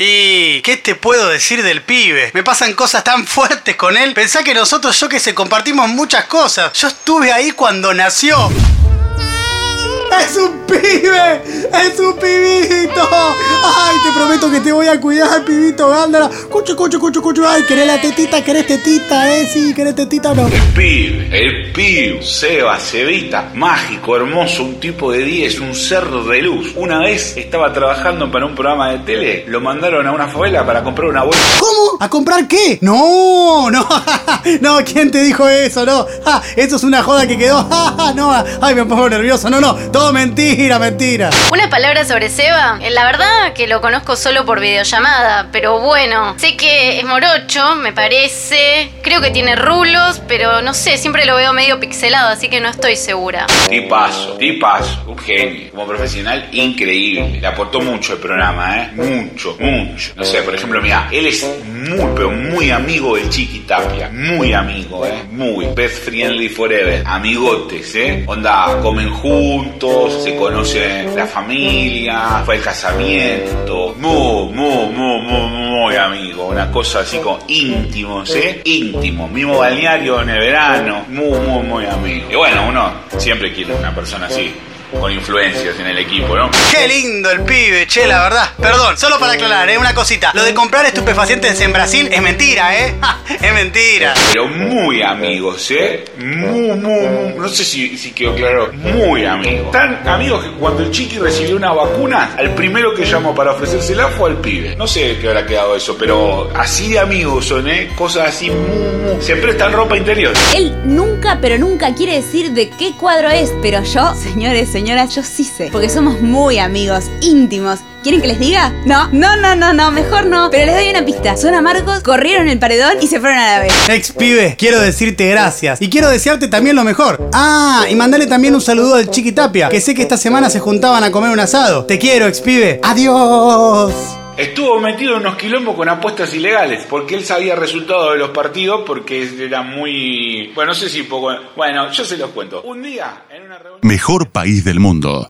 Y, ¿qué te puedo decir del pibe? Me pasan cosas tan fuertes con él. Pensá que nosotros, yo que sé, compartimos muchas cosas. Yo estuve ahí cuando nació. ¡Es un pibe! ¡Es un pibito! ¡Ay, te prometo que te voy a cuidar, pibito! ¡Ándala! ¡Cucho, cucho, cucho, cucho! ¡Ay, querés la tetita! ¿Querés tetita, eh? Sí, ¿querés tetita o no? El pibe, el pibe, Seba, Cebita, mágico, hermoso, un tipo de 10, un ser de luz. Una vez estaba trabajando para un programa de tele, lo mandaron a una favela para comprar una bolsa. ¿Cómo? ¿A comprar qué? No, no, no, ¿quién te dijo eso? No, ja, eso es una joda que quedó. No, ay, me pongo nervioso. No, no, todo mentira, mentira. Una palabra sobre Seba. Eh, La verdad que lo conozco solo por videollamada, pero bueno, sé que es morocho, me parece. Creo que tiene rulos, pero no sé, siempre lo veo medio pixelado, así que no estoy segura. Tipazo, tipazo, un genio. Como profesional, increíble. Le aportó mucho el programa, ¿eh? Mucho, mucho. No sé, por ejemplo, mira, él es muy, pero muy amigo del Chiqui Tapia. Muy amigo, ¿eh? Muy. Best friendly forever. Amigotes, ¿eh? Onda, comen juntos, se conocen la familia, fue el casamiento. Muy, muy, muy, muy, muy amigo. Una cosa así como íntimos, ¿eh? Íntimo. Mismo balneario en el verano. Muy, muy, muy amigo. Y bueno, uno siempre quiere una persona así. Con influencias en el equipo, ¿no? Qué lindo el pibe, che, la verdad. Perdón, solo para aclarar, ¿eh? Una cosita. Lo de comprar estupefacientes en Brasil es mentira, ¿eh? Ja, es mentira. Pero muy amigos, ¿eh? Muy, muy, muy- no sé si, si quedó claro, muy amigos. Tan amigos que cuando el chiqui recibió una vacuna, al primero que llamó para ofrecérsela fue al pibe. No sé qué habrá quedado eso, pero así de amigos son, ¿eh? Cosas así, muy, muy- Se prestan ropa interior. Él nunca, pero nunca quiere decir de qué cuadro es, pero yo, señores, señoras, yo sí sé, porque somos muy amigos, íntimos. ¿Quieren que les diga? No, no, no, no, no, mejor no. Pero les doy una pista. Son amargos, corrieron el paredón y se fueron a la vez. Ex pibe, quiero decirte gracias. Y quiero desearte también lo mejor. Ah, y mandale también un saludo al Chiqui Tapia, que sé que esta semana se juntaban a comer un asado. Te quiero, ex pibe. Adiós. Estuvo metido en unos quilombos con apuestas ilegales, porque él sabía resultados de los partidos, porque era muy... Bueno, no sé si poco... Bueno, yo se los cuento. Un día, en una reunión... Mejor país del mundo.